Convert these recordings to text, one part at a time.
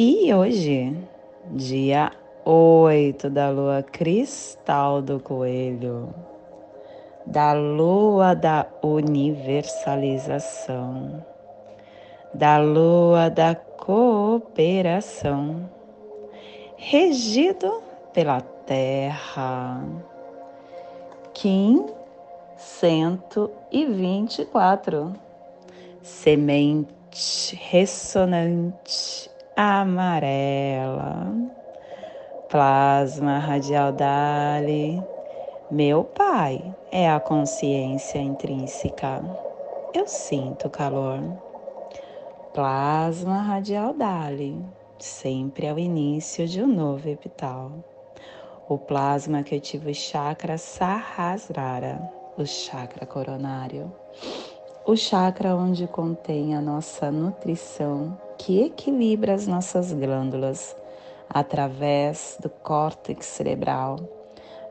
E hoje, dia 8 da lua cristal do coelho, da lua da universalização, da lua da cooperação, regido pela terra. Kim 124. Semente ressonante amarela. Plasma radial Dali. Meu pai é a consciência intrínseca. Eu sinto calor. Plasma radial Dali. Sempre é o início de um novo epital o plasma que ativa o chakra Sahasrara, o chakra coronário, o chakra onde contém a nossa nutrição, que equilibra as nossas glândulas através do córtex cerebral,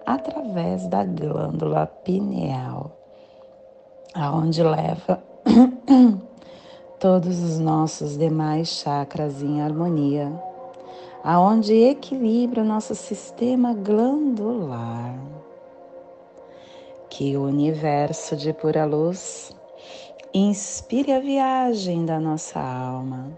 através da glândula pineal, aonde leva todos os nossos demais chakras em harmonia aonde equilibra o nosso sistema glandular. Que o universo de pura luz inspire a viagem da nossa alma,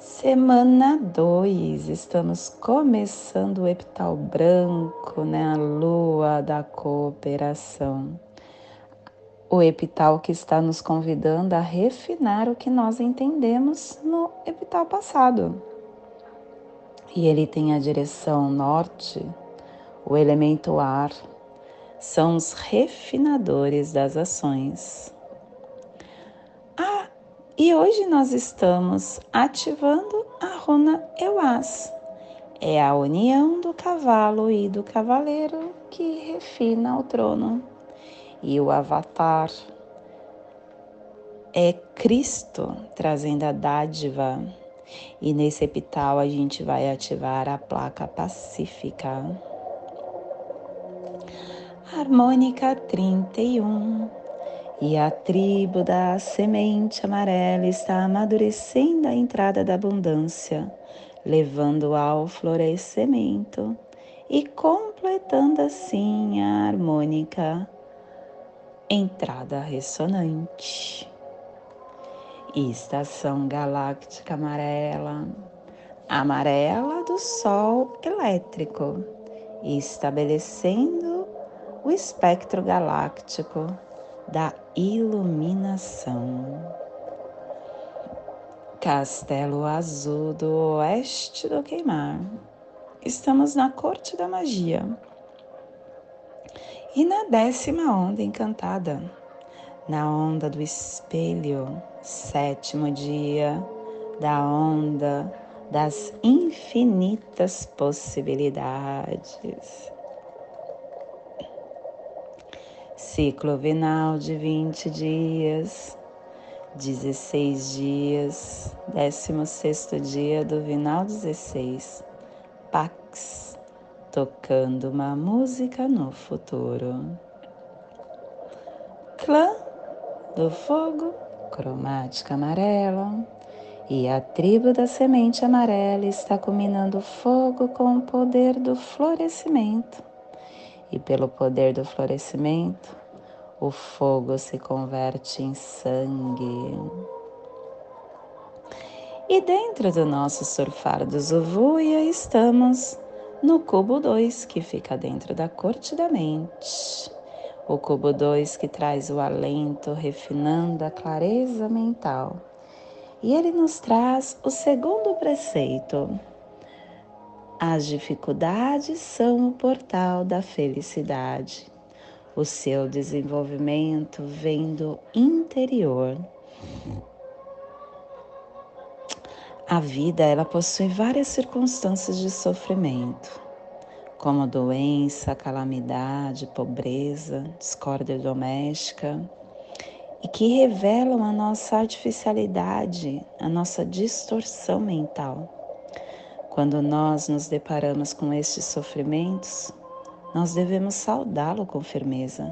Semana 2, estamos começando o epital branco, né? A lua da cooperação. O epital que está nos convidando a refinar o que nós entendemos no epital passado. E ele tem a direção norte, o elemento ar, são os refinadores das ações. E hoje nós estamos ativando a runa Euaz. É a união do cavalo e do cavaleiro que refina o trono. E o avatar é Cristo trazendo a dádiva. E nesse epital a gente vai ativar a placa pacífica. Harmônica 31 e a tribo da semente amarela está amadurecendo a entrada da abundância, levando ao florescimento e completando assim a harmônica entrada ressonante. Estação galáctica amarela, amarela do Sol elétrico, estabelecendo o espectro galáctico da iluminação. Castelo Azul do Oeste do Queimar. Estamos na Corte da Magia. E na décima onda encantada, na onda do espelho, sétimo dia da onda das infinitas possibilidades. Ciclo vinal de 20 dias, 16 dias, 16 dia do vinal 16, Pax, tocando uma música no futuro. Clã do fogo, cromática amarela, E a tribo da semente amarela está combinando fogo com o poder do florescimento. E pelo poder do florescimento, o fogo se converte em sangue. E dentro do nosso surfar do Zuvuia estamos no cubo 2, que fica dentro da corte da mente. O cubo 2 que traz o alento, refinando a clareza mental. E ele nos traz o segundo preceito. As dificuldades são o portal da felicidade. O seu desenvolvimento vem do interior. A vida ela possui várias circunstâncias de sofrimento, como doença, calamidade, pobreza, discórdia doméstica, e que revelam a nossa artificialidade, a nossa distorção mental. Quando nós nos deparamos com estes sofrimentos, nós devemos saudá-lo com firmeza,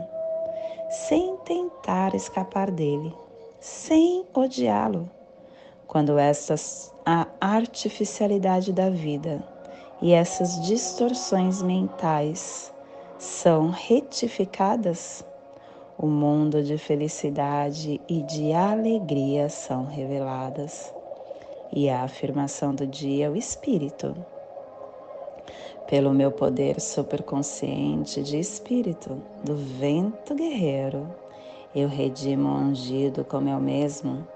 sem tentar escapar dele, sem odiá-lo quando essas a artificialidade da vida e essas distorções mentais são retificadas, o mundo de felicidade e de alegria são reveladas. E a afirmação do dia é o espírito. Pelo meu poder superconsciente de espírito, do vento guerreiro, eu redimo ungido como eu mesmo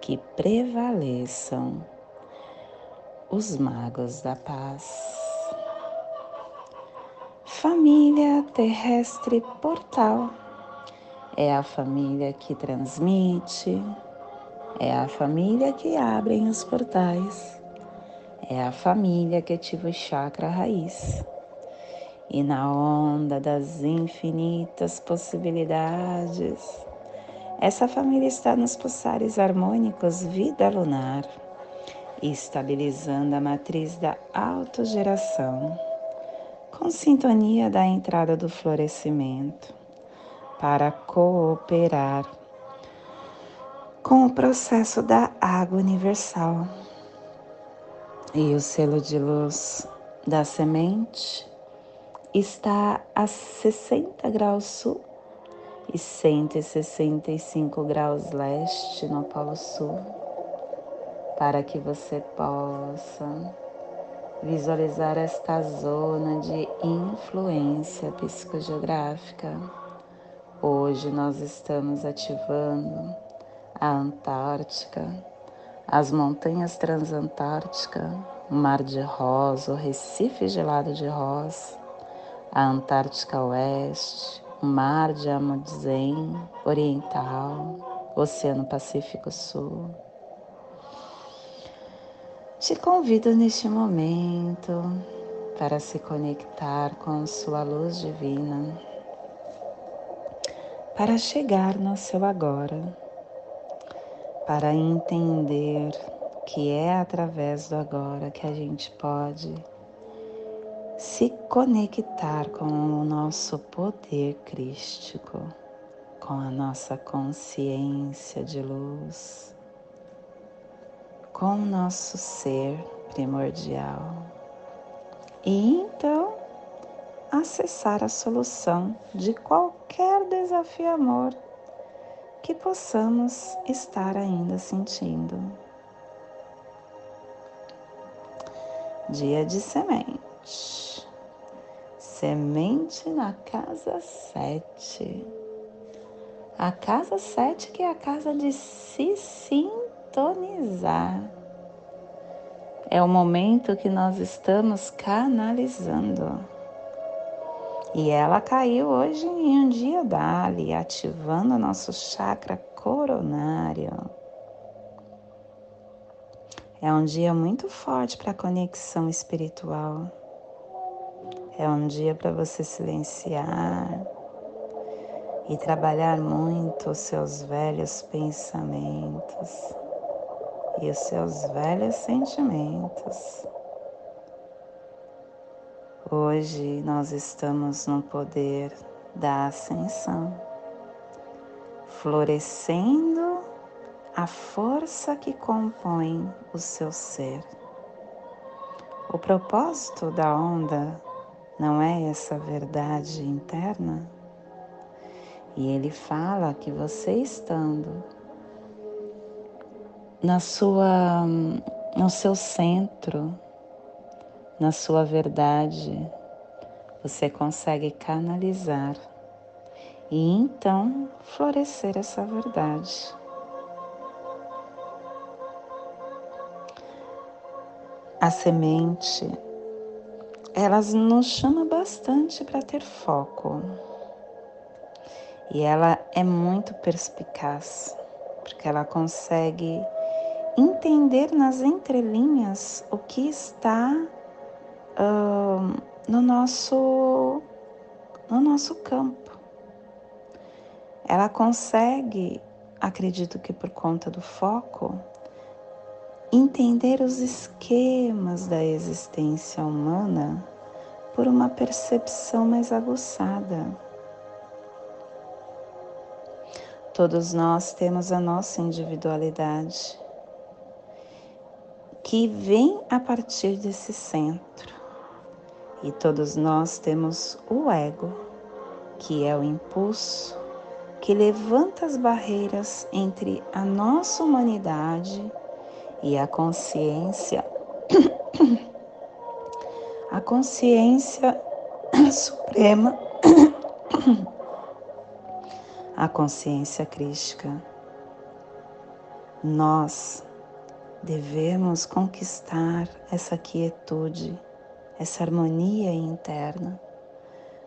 que prevaleçam os magos da paz. Família terrestre portal é a família que transmite, é a família que abre os portais, é a família que ativa o chakra raiz. E na onda das infinitas possibilidades, essa família está nos pulsares harmônicos vida lunar, estabilizando a matriz da autogeração, com sintonia da entrada do florescimento, para cooperar com o processo da água universal. E o selo de luz da semente está a 60 graus sul e 165 graus leste no Polo Sul, para que você possa visualizar esta zona de influência psicogeográfica. Hoje nós estamos ativando a Antártica, as montanhas transantárticas, o Mar de Ross, o Recife gelado de Ross, a Antártica Oeste, o Mar de Amundsen Oriental, Oceano Pacífico Sul. Te convido neste momento para se conectar com sua luz divina, para chegar no seu agora, para entender que é através do agora que a gente pode se conectar com o nosso poder crístico, com a nossa consciência de luz, com o nosso ser primordial. E então acessar a solução de qualquer desafio amor que possamos estar ainda sentindo. Dia de semente Semente na casa sete. A casa sete que é a casa de se sintonizar. É o momento que nós estamos canalizando. E ela caiu hoje em um dia dali, ativando nosso chakra coronário. É um dia muito forte para a conexão espiritual. É um dia para você silenciar e trabalhar muito os seus velhos pensamentos e os seus velhos sentimentos. Hoje nós estamos no poder da ascensão, florescendo a força que compõe o seu ser. O propósito da onda não é essa verdade interna? E ele fala que você estando na sua no seu centro, na sua verdade, você consegue canalizar e então florescer essa verdade. A semente, elas nos chama bastante para ter foco. E ela é muito perspicaz, porque ela consegue entender nas entrelinhas o que está uh, no nosso no nosso campo. Ela consegue, acredito que por conta do foco, entender os esquemas da existência humana por uma percepção mais aguçada. Todos nós temos a nossa individualidade, que vem a partir desse centro. E todos nós temos o ego, que é o impulso que levanta as barreiras entre a nossa humanidade e a consciência, a consciência suprema, a consciência crística. Nós devemos conquistar essa quietude, essa harmonia interna,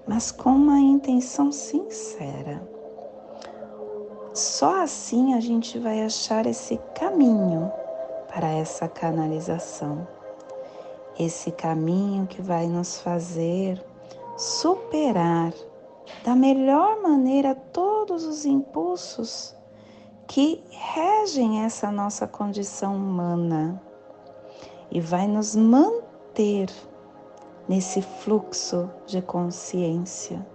mas com uma intenção sincera. Só assim a gente vai achar esse caminho para essa canalização. Esse caminho que vai nos fazer superar da melhor maneira todos os impulsos que regem essa nossa condição humana e vai nos manter nesse fluxo de consciência,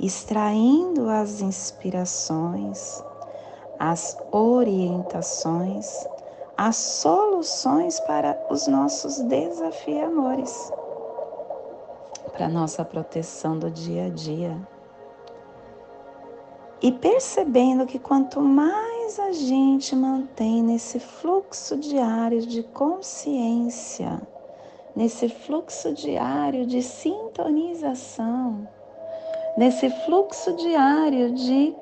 extraindo as inspirações, as orientações as soluções para os nossos desafiadores, para nossa proteção do dia a dia. E percebendo que quanto mais a gente mantém nesse fluxo diário de consciência, nesse fluxo diário de sintonização, nesse fluxo diário de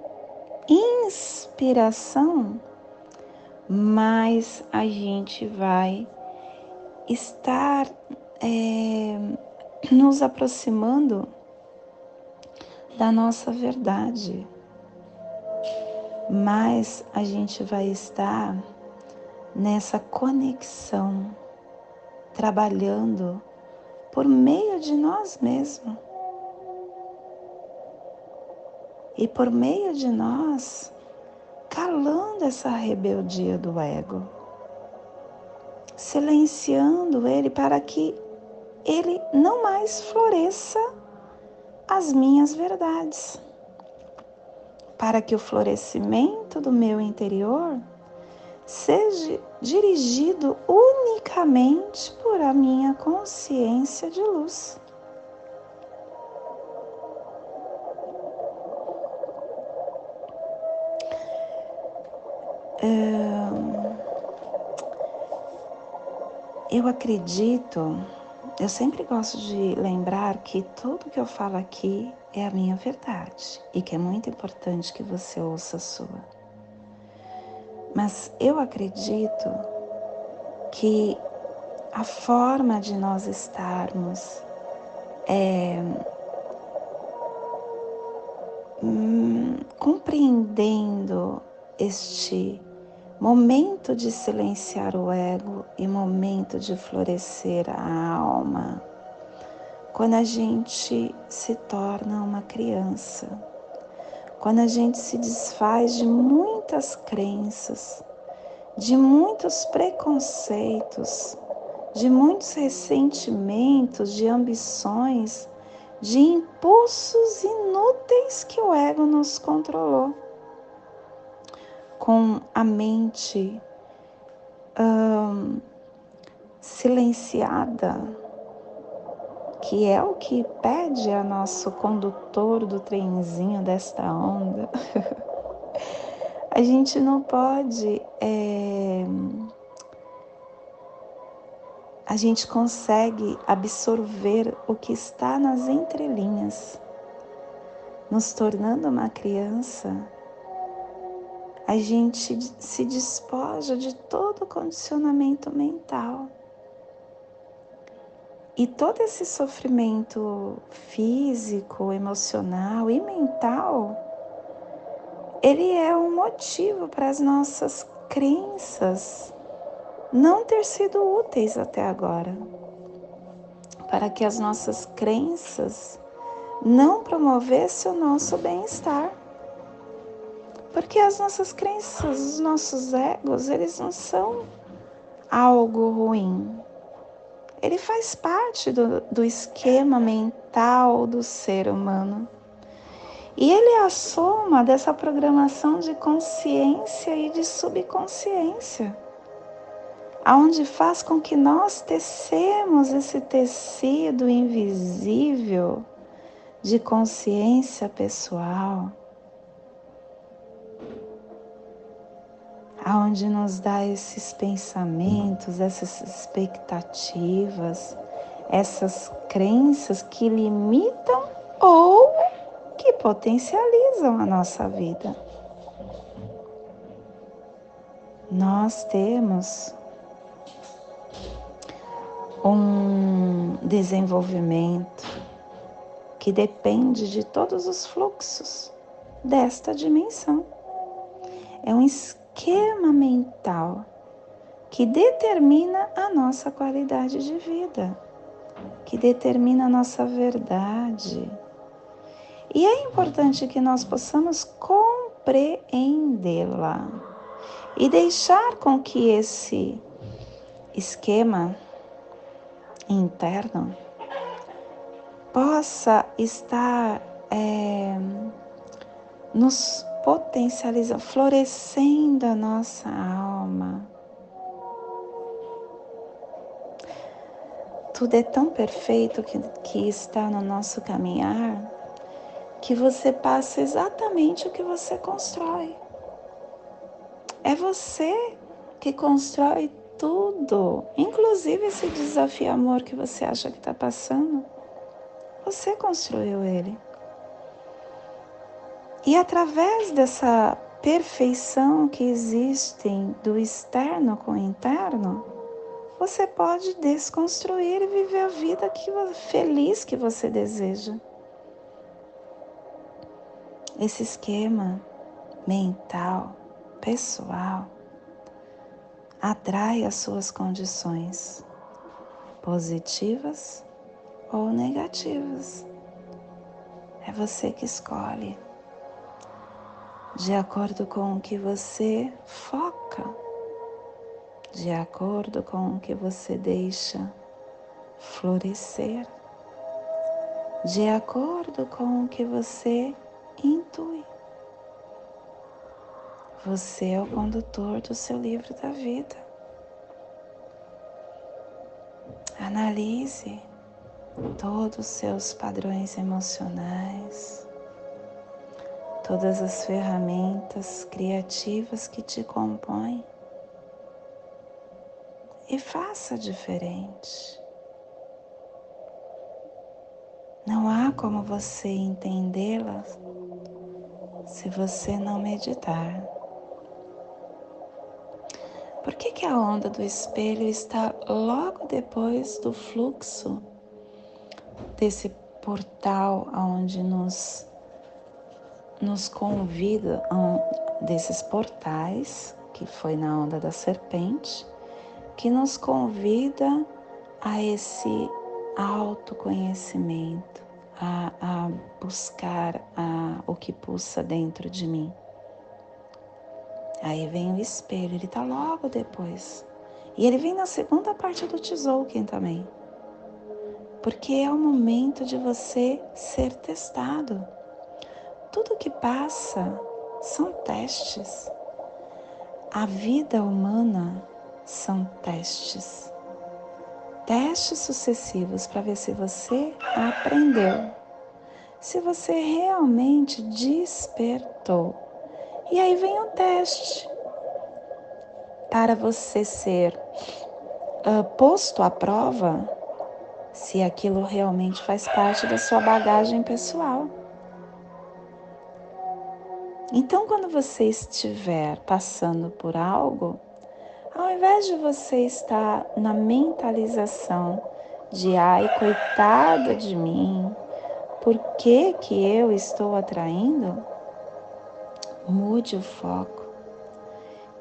inspiração, mais a gente vai estar é, nos aproximando da nossa verdade, mais a gente vai estar nessa conexão, trabalhando por meio de nós mesmos. E por meio de nós, calando essa rebeldia do ego, silenciando ele para que ele não mais floresça as minhas verdades, para que o florescimento do meu interior seja dirigido unicamente por a minha consciência de luz. eu acredito, eu sempre gosto de lembrar que tudo que eu falo aqui é a minha verdade e que é muito importante que você ouça a sua. Mas eu acredito que a forma de nós estarmos é, hum, compreendendo este momento de silenciar o ego e momento de florescer a alma. Quando a gente se torna uma criança, quando a gente se desfaz de muitas crenças, de muitos preconceitos, de muitos ressentimentos, de ambições, de impulsos inúteis que o ego nos controlou. Com a mente silenciada, que é o que pede a nosso condutor do trenzinho desta onda. a gente não pode. É, a gente consegue absorver o que está nas entrelinhas, nos tornando uma criança. A gente se despoja de todo o condicionamento mental e todo esse sofrimento físico, emocional e mental, ele é um motivo para as nossas crenças não ter sido úteis até agora. Para que as nossas crenças não promovessem o nosso bem-estar. Porque as nossas crenças, os nossos egos, eles não são algo ruim, ele faz parte do, do esquema mental do ser humano. E ele é a soma dessa programação de consciência e de subconsciência, aonde faz com que nós tecemos esse tecido invisível de consciência pessoal aonde nos dá esses pensamentos, essas expectativas, essas crenças que limitam ou que potencializam a nossa vida. Nós temos um desenvolvimento que depende de todos os fluxos desta dimensão. É um esquema mental que determina a nossa qualidade de vida, que determina a nossa verdade. E é importante que nós possamos compreendê-la e deixar com que esse esquema interno possa estar é, nos potencializando, florescendo a nossa alma. Tudo é tão perfeito que, que está no nosso caminhar que você passa exatamente o que você constrói. É você que constrói tudo, inclusive esse desafio amor que você acha que está passando. Você construiu ele. E através dessa perfeição que existe do externo com o interno, você pode desconstruir e viver a vida que, feliz que você deseja. Esse esquema mental, pessoal, atrai as suas condições, positivas ou negativas. É você que escolhe de acordo com o que você foca, de acordo com o que você deixa florescer, de acordo com o que você intui. Você é o condutor do seu livro da vida. Analise todos os seus padrões emocionais todas as ferramentas criativas que te compõem e faça diferente. Não há como você entendê-las se você não meditar. Por que, que a onda do espelho está logo depois do fluxo desse portal onde nos nos convida a um desses portais, que foi na onda da serpente, que nos convida a esse autoconhecimento, a, a buscar a, o que pulsa dentro de mim. Aí vem o espelho, ele está logo depois. E ele vem na segunda parte do Tzolk'in também. Porque é o momento de você ser testado tudo que passa são testes. a vida humana são testes. Testes sucessivos para ver se você aprendeu, se você realmente despertou. E aí vem o teste para você ser uh, posto à prova se aquilo realmente faz parte da sua bagagem pessoal. Então, quando você estiver passando por algo, ao invés de você estar na mentalização de ai, coitada de mim, por que, que eu estou atraindo? Mude o foco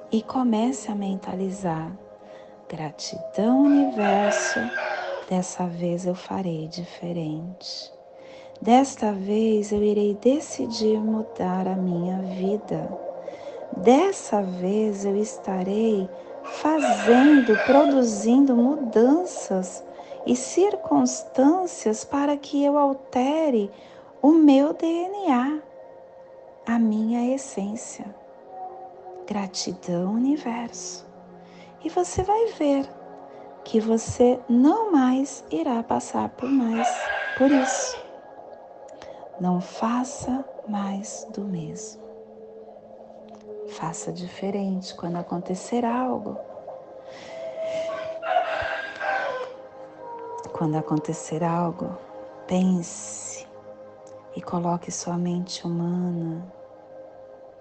e comece a mentalizar. Gratidão, universo, dessa vez eu farei diferente. Desta vez eu irei decidir mudar a minha vida. Dessa vez eu estarei fazendo, produzindo mudanças e circunstâncias para que eu altere o meu DNA, a minha essência. Gratidão, universo. E você vai ver que você não mais irá passar por mais por isso. Não faça mais do mesmo. Faça diferente quando acontecer algo. Quando acontecer algo, pense e coloque sua mente humana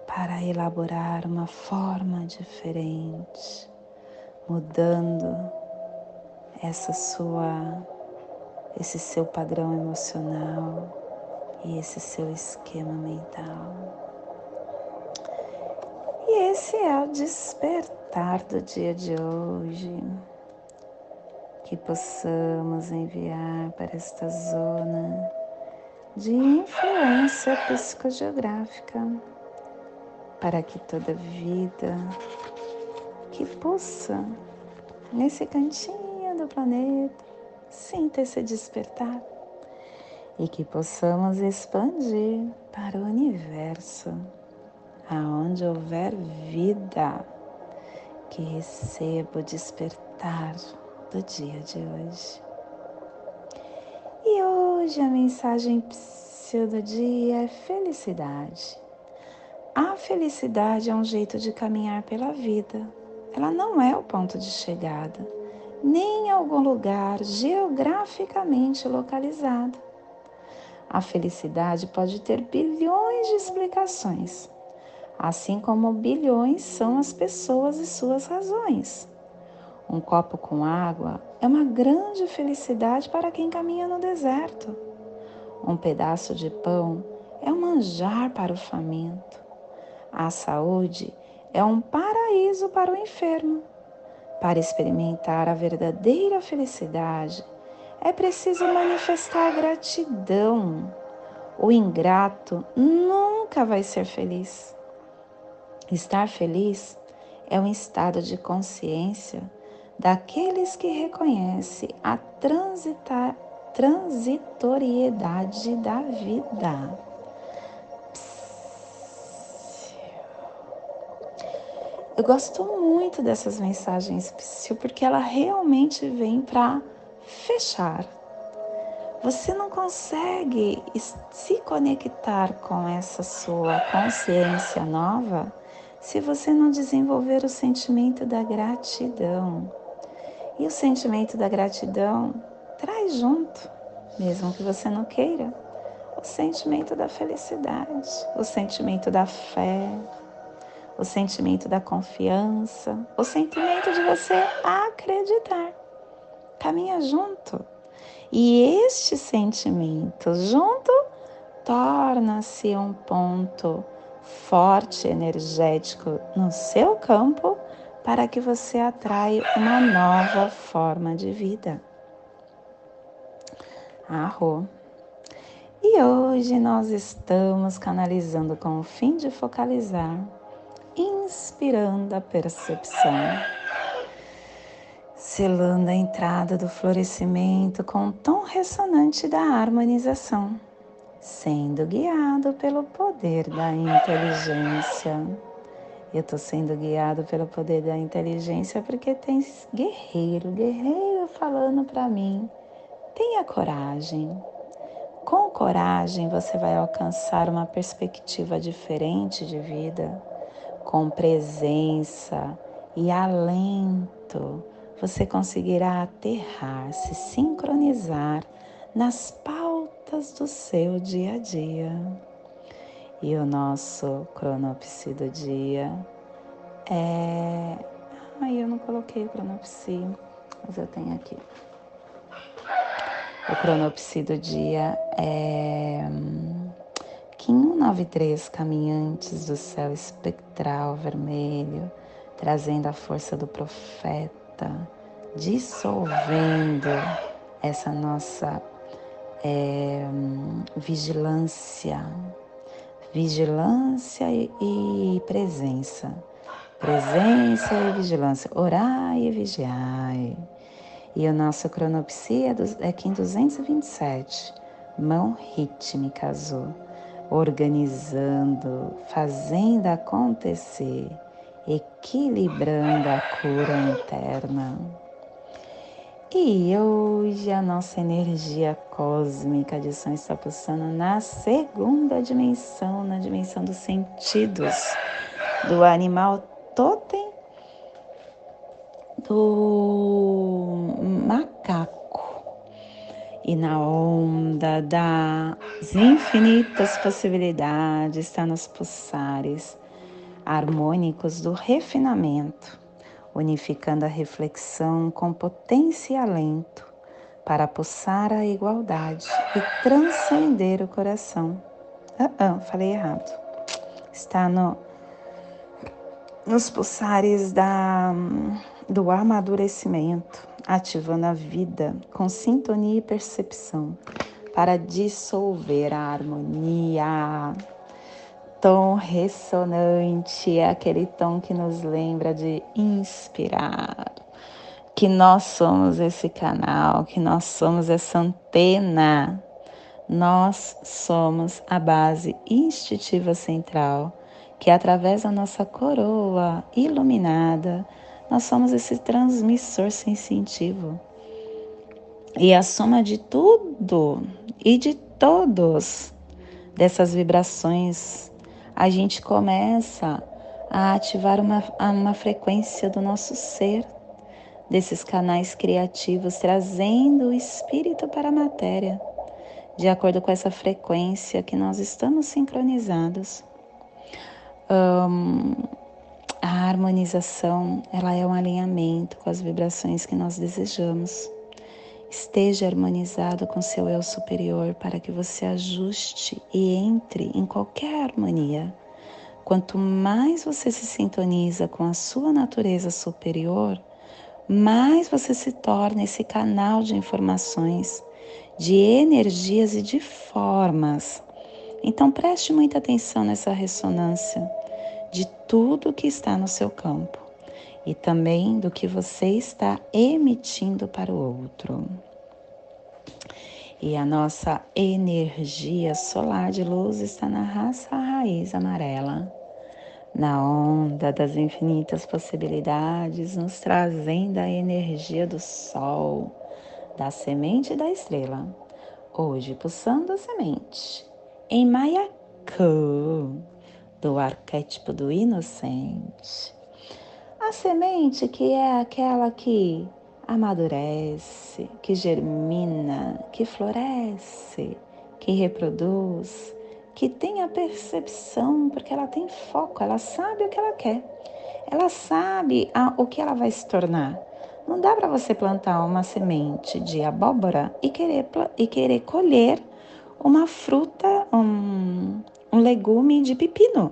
para elaborar uma forma diferente, mudando essa sua esse seu padrão emocional, esse seu esquema mental. E esse é o despertar do dia de hoje. Que possamos enviar para esta zona de influência psicogeográfica, para que toda vida que possa, nesse cantinho do planeta, sinta esse despertar e que possamos expandir para o universo, aonde houver vida, que receba o despertar do dia de hoje. E hoje a mensagem do dia é felicidade. A felicidade é um jeito de caminhar pela vida. Ela não é o ponto de chegada, nem algum lugar geograficamente localizado a felicidade pode ter bilhões de explicações, assim como bilhões são as pessoas e suas razões. Um copo com água é uma grande felicidade para quem caminha no deserto. Um pedaço de pão é um manjar para o faminto. A saúde é um paraíso para o enfermo. Para experimentar a verdadeira felicidade, é preciso manifestar gratidão. O ingrato nunca vai ser feliz. Estar feliz é um estado de consciência daqueles que reconhecem a transitoriedade da vida. Eu gosto muito dessas mensagens porque ela realmente vem para fechar. Você não consegue se conectar com essa sua consciência nova se você não desenvolver o sentimento da gratidão. E o sentimento da gratidão traz junto, mesmo que você não queira, o sentimento da felicidade, o sentimento da fé, o sentimento da confiança, o sentimento de você acreditar caminha junto. E este sentimento junto torna-se um ponto forte energético no seu campo para que você atraia uma nova forma de vida. Arro. E hoje nós estamos canalizando com o fim de focalizar, inspirando a percepção selando a entrada do florescimento com o tom ressonante da harmonização, sendo guiado pelo poder da inteligência. Eu estou sendo guiado pelo poder da inteligência porque tem guerreiro, guerreiro falando para mim. Tenha coragem. Com coragem você vai alcançar uma perspectiva diferente de vida, com presença e alento. Você conseguirá aterrar, se sincronizar nas pautas do seu dia a dia. E o nosso cronopsi do dia é. Ai, eu não coloquei o cronopsi, mas eu tenho aqui. O cronopsi do dia é. Kim 193, Caminhantes do Céu Espectral Vermelho, trazendo a força do profeta, dissolvendo essa nossa é, vigilância vigilância e, presença. Presença e vigilância. Orai e vigiai. E o nosso cronopsia é aqui em 227. Mão rítmica azul. Organizando, fazendo acontecer, equilibrando a cura interna. E hoje a nossa energia cósmica de som está pulsando na segunda dimensão, na dimensão dos sentidos, do animal totem, do macaco. E na onda das infinitas possibilidades está nos pulsares harmônicos do refinamento unificando a reflexão com potência e alento para pulsar a igualdade e transcender o coração. Ah, ah, falei errado. Está no, nos pulsares da, do amadurecimento, ativando a vida com sintonia e percepção para dissolver a harmonia tom ressonante, é aquele tom que nos lembra de inspirar, que nós somos esse canal, que nós somos essa antena. Nós somos a base instintiva central, que através da nossa coroa iluminada, nós somos esse transmissor sensitivo. E a soma de tudo e de todos dessas vibrações a gente começa a ativar uma, uma frequência do nosso ser, desses canais criativos, trazendo o espírito para a matéria, de acordo com essa frequência que nós estamos sincronizados. Um, a harmonização, ela é um alinhamento com as vibrações que nós desejamos. Esteja harmonizado com seu eu superior para que você ajuste e entre em qualquer harmonia. Quanto mais você se sintoniza com a sua natureza superior, mais você se torna esse canal de informações, de energias e de formas. Então preste muita atenção nessa ressonância de tudo que está no seu campo e também do que você está emitindo para o outro. E a nossa energia solar de luz está na raça raiz amarela, na onda das infinitas possibilidades, nos trazendo a energia do sol, da semente e da estrela. Hoje, pulsando a semente em Mayakã, do arquétipo do inocente a semente que é aquela que amadurece, que germina, que floresce, que reproduz, que tem a percepção, porque ela tem foco, ela sabe o que ela quer, ela sabe a, o que ela vai se tornar. Não dá para você plantar uma semente de abóbora e querer, e querer colher uma fruta, um, um legume de pepino.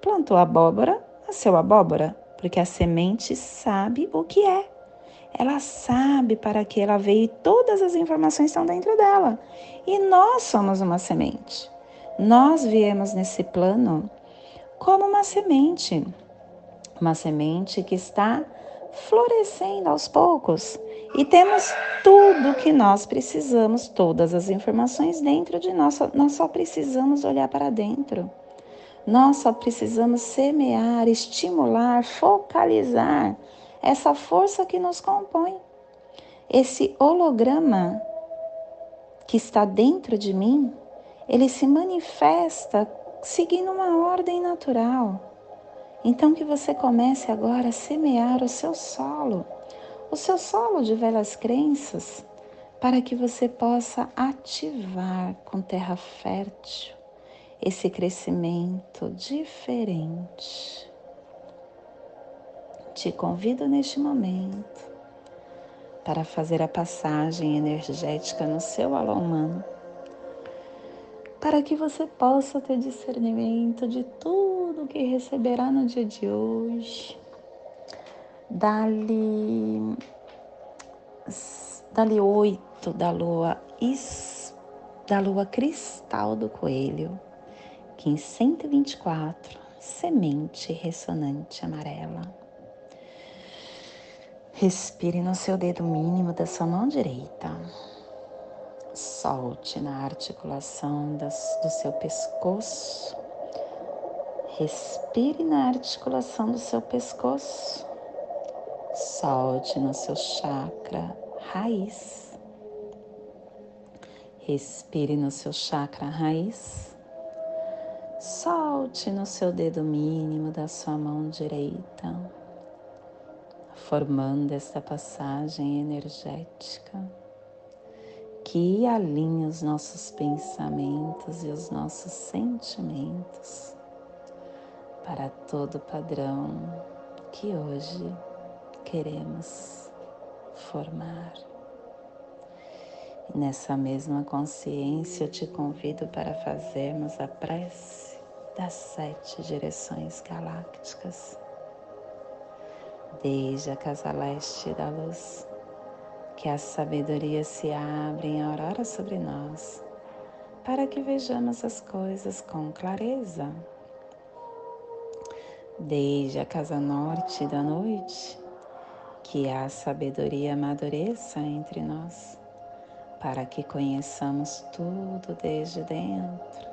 Plantou abóbora, nasceu abóbora porque a semente sabe o que é. Ela sabe para que ela veio e todas as informações estão dentro dela. E nós somos uma semente. Nós viemos nesse plano como uma semente. Uma semente que está florescendo aos poucos. E temos tudo que nós precisamos, todas as informações dentro de nós. Nós só precisamos olhar para dentro Nós só precisamos semear, estimular, focalizar essa força que nos compõe. Esse holograma que está dentro de mim, ele se manifesta seguindo uma ordem natural. Então que você comece agora a semear o seu solo, o seu solo de velhas crenças, para que você possa ativar com terra fértil esse crescimento diferente. Te convido neste momento para fazer a passagem energética no seu alô humano, para que você possa ter discernimento de tudo que receberá no dia de hoje. Dali, dali oito da lua, da lua cristal do coelho, em 124, semente ressonante amarela Respire no seu dedo mínimo da sua mão direita. Solte na articulação das, do seu pescoço. Respire na articulação do seu pescoço. Solte no seu chakra raiz. Respire no seu chakra raiz. Solte no seu dedo mínimo da sua mão direita formando esta passagem energética que alinha os nossos pensamentos e os nossos sentimentos para todo o padrão que hoje queremos formar. Nessa mesma consciência eu te convido para fazermos a prece das sete direções galácticas desde a casa leste da luz, que a sabedoria se abre em aurora sobre nós, para que vejamos as coisas com clareza. Desde a casa norte da noite, que a sabedoria amadureça entre nós, para que conheçamos tudo desde dentro.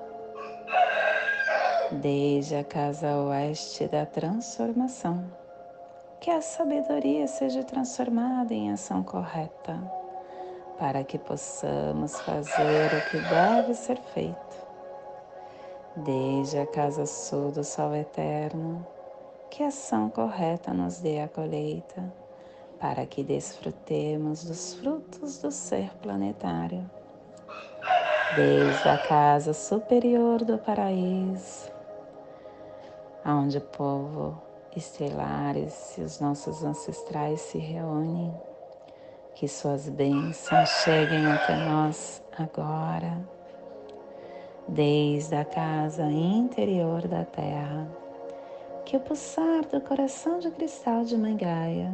Desde a casa oeste da transformação, que a sabedoria seja transformada em ação correta, para que possamos fazer o que deve ser feito. Desde a casa sul do sol eterno, que a ação correta nos dê a colheita, para que desfrutemos dos frutos do ser planetário. Desde a casa superior do paraíso, onde o povo estelares e os nossos ancestrais se reúnem, que suas bênçãos cheguem até nós agora, desde a casa interior da Terra, que o pulsar do coração de cristal de Mangaia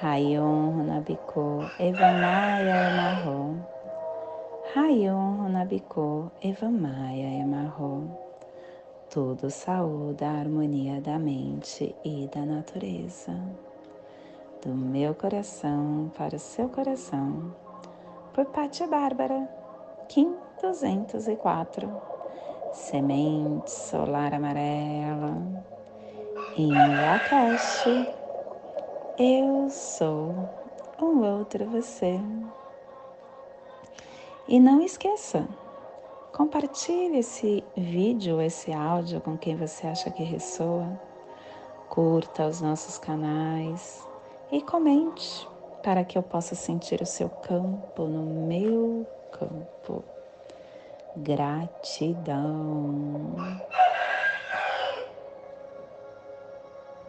Rayon Runabiko Evamaya Emarro. Rayon Runabiko Evamaya Emarro. Tudo saúde a harmonia da mente e da natureza do meu coração para o seu coração, por Pátia Bárbara, Kim 204, Semente Solar Amarela, em Lacache, eu sou um outro você. E não esqueça, compartilhe esse vídeo, esse áudio com quem você acha que ressoa. Curta os nossos canais, e comente para que eu possa sentir o seu campo no meu campo. Gratidão.